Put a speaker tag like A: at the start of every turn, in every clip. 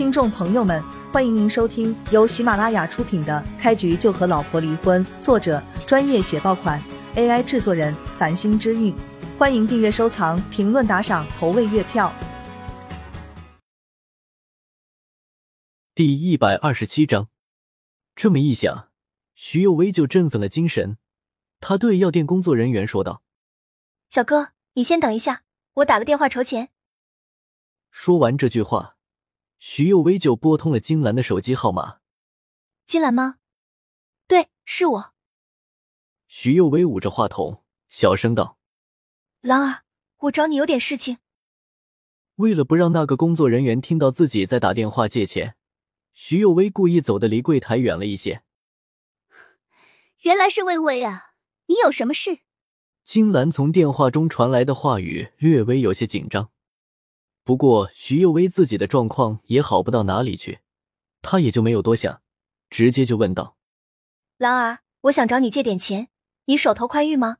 A: 听众朋友们，欢迎您收听由喜马拉雅出品的《开局就和老婆离婚》，作者专业写爆款，AI 制作人繁星之韵。欢迎订阅、收藏、评论、打赏、投喂月票。
B: 第一百二十七章，这么一想，徐有为就振奋了精神。他对药店工作人员说道：“
C: 小哥，你先等一下，我打个电话筹钱。”
B: 说完这句话，徐幼薇就拨通了金兰的手机号码。
C: 金兰吗？对，是我。
B: 徐幼薇捂着话筒，小声道：“
C: 兰儿，我找你有点事情。”
B: 为了不让那个工作人员听到自己在打电话借钱，徐幼薇故意走的离柜台远了一些。
D: 原来是薇薇啊。你有什么事？
B: 金兰从电话中传来的话语略微有些紧张，不过徐幼薇自己的状况也好不到哪里去，他也就没有多想，直接就问道：“
C: 兰儿，我想找你借点钱，你手头宽裕吗？”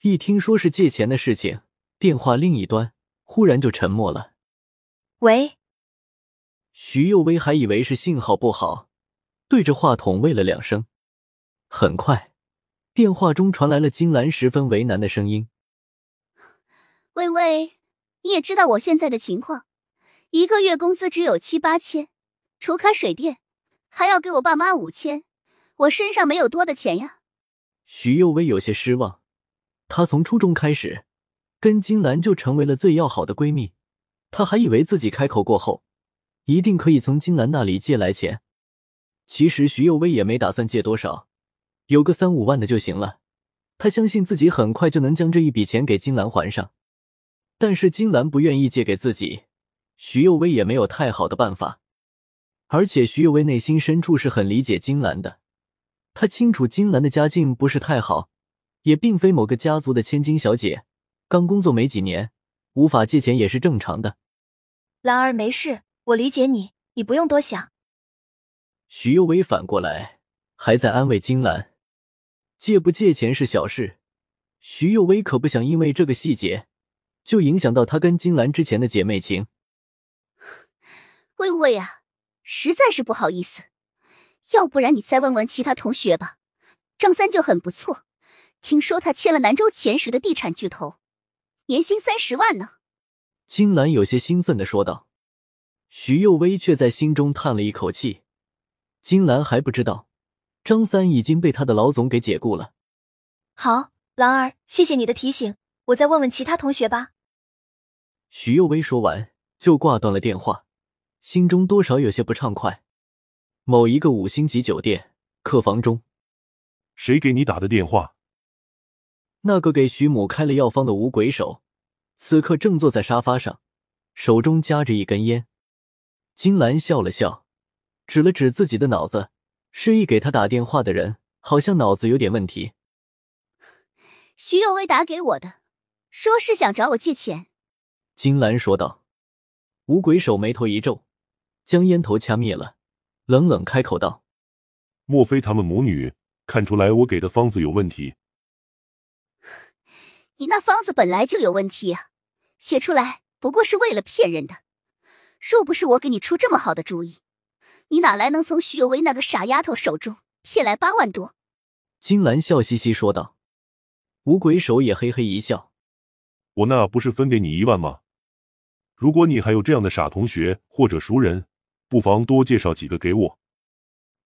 B: 一听说是借钱的事情，电话另一端忽然就沉默了。
C: 喂，
B: 徐幼薇还以为是信号不好，对着话筒喂了两声，很快。电话中传来了金兰十分为难的声音：“
D: 微微，你也知道我现在的情况，一个月工资只有七八千，除开水电，还要给我爸妈五千，我身上没有多的钱呀。”
B: 徐幼薇有些失望，她从初中开始跟金兰就成为了最要好的闺蜜，她还以为自己开口过后，一定可以从金兰那里借来钱，其实徐幼薇也没打算借多少。有个三五万的就行了，他相信自己很快就能将这一笔钱给金兰还上。但是金兰不愿意借给自己，徐幼薇也没有太好的办法。而且徐幼薇内心深处是很理解金兰的，他清楚金兰的家境不是太好，也并非某个家族的千金小姐，刚工作没几年，无法借钱也是正常的。
C: 兰儿没事，我理解你，你不用多想。
B: 徐幼薇反过来还在安慰金兰。借不借钱是小事，徐幼薇可不想因为这个细节就影响到她跟金兰之前的姐妹情。
D: 微微啊，实在是不好意思，要不然你再问问其他同学吧。张三就很不错，听说他签了南州前十的地产巨头，年薪三十万呢。
B: 金兰有些兴奋的说道，徐幼薇却在心中叹了一口气。金兰还不知道。张三已经被他的老总给解雇了。
C: 好，兰儿，谢谢你的提醒，我再问问其他同学吧。
B: 许幼薇说完就挂断了电话，心中多少有些不畅快。某一个五星级酒店客房中，
E: 谁给你打的电话？
B: 那个给徐母开了药方的五鬼手，此刻正坐在沙发上，手中夹着一根烟。金兰笑了笑，指了指自己的脑子。示意给他打电话的人好像脑子有点问题。
D: 徐有为打给我的，说是想找我借钱。
B: 金兰说道。五鬼手眉头一皱，将烟头掐灭了，冷冷开口道：“
E: 莫非他们母女看出来我给的方子有问题？
D: 你那方子本来就有问题啊，写出来不过是为了骗人的。若不是我给你出这么好的主意。”你哪来能从徐有为那个傻丫头手中骗来八万多？
B: 金兰笑嘻嘻说道。五鬼手也嘿嘿一笑。
E: 我那不是分给你一万吗？如果你还有这样的傻同学或者熟人，不妨多介绍几个给我。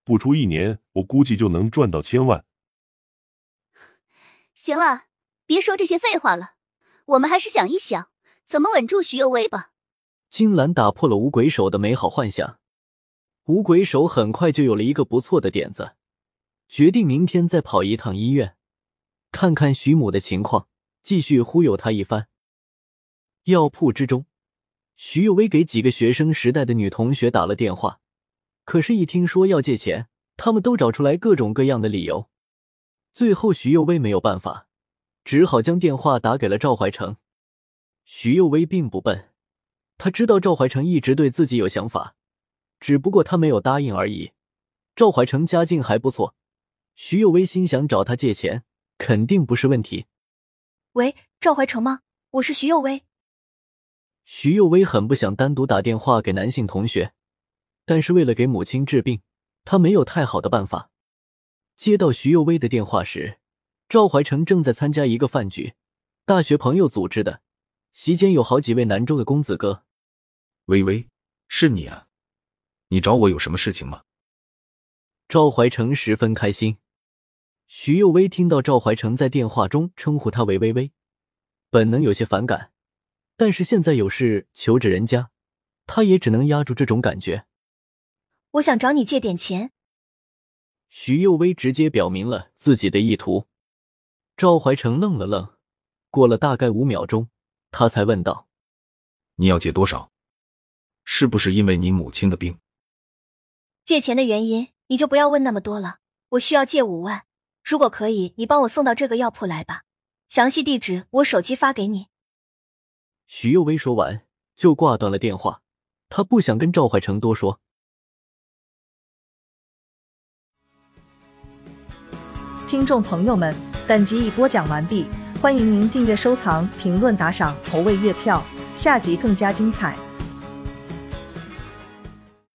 E: 不出一年，我估计就能赚到千万。
D: 行了，别说这些废话了，我们还是想一想怎么稳住徐有为吧。
B: 金兰打破了五鬼手的美好幻想。五鬼手很快就有了一个不错的点子，决定明天再跑一趟医院，看看徐母的情况，继续忽悠他一番。药铺之中，徐有为给几个学生时代的女同学打了电话，可是，一听说要借钱，他们都找出来各种各样的理由。最后，徐有为没有办法，只好将电话打给了赵怀成。徐有为并不笨，他知道赵怀成一直对自己有想法。只不过他没有答应而已。赵怀成家境还不错，徐有为心想找他借钱肯定不是问题。
C: 喂，赵怀成吗？我是徐有为。
B: 徐幼薇很不想单独打电话给男性同学，但是为了给母亲治病，她没有太好的办法。接到徐幼薇的电话时，赵怀成正在参加一个饭局，大学朋友组织的，席间有好几位南州的公子哥。
F: 微微，是你啊？你找我有什么事情吗？
B: 赵怀成十分开心。徐幼薇听到赵怀成在电话中称呼他为微微，本能有些反感，但是现在有事求着人家，他也只能压住这种感觉。
C: 我想找你借点钱。
B: 徐幼薇直接表明了自己的意图。赵怀成愣了愣，过了大概五秒钟，他才问道：“
F: 你要借多少？是不是因为你母亲的病？”
C: 借钱的原因你就不要问那么多了。我需要借五万。如果可以，你帮我送到这个药铺来吧，详细地址我手机发给你。
B: 徐幼薇说完就挂断了电话，他不想跟赵怀成多说。
A: 听众朋友们，本集已播讲完毕，欢迎您订阅、收藏、评论、打赏、投喂月票，下集更加精彩。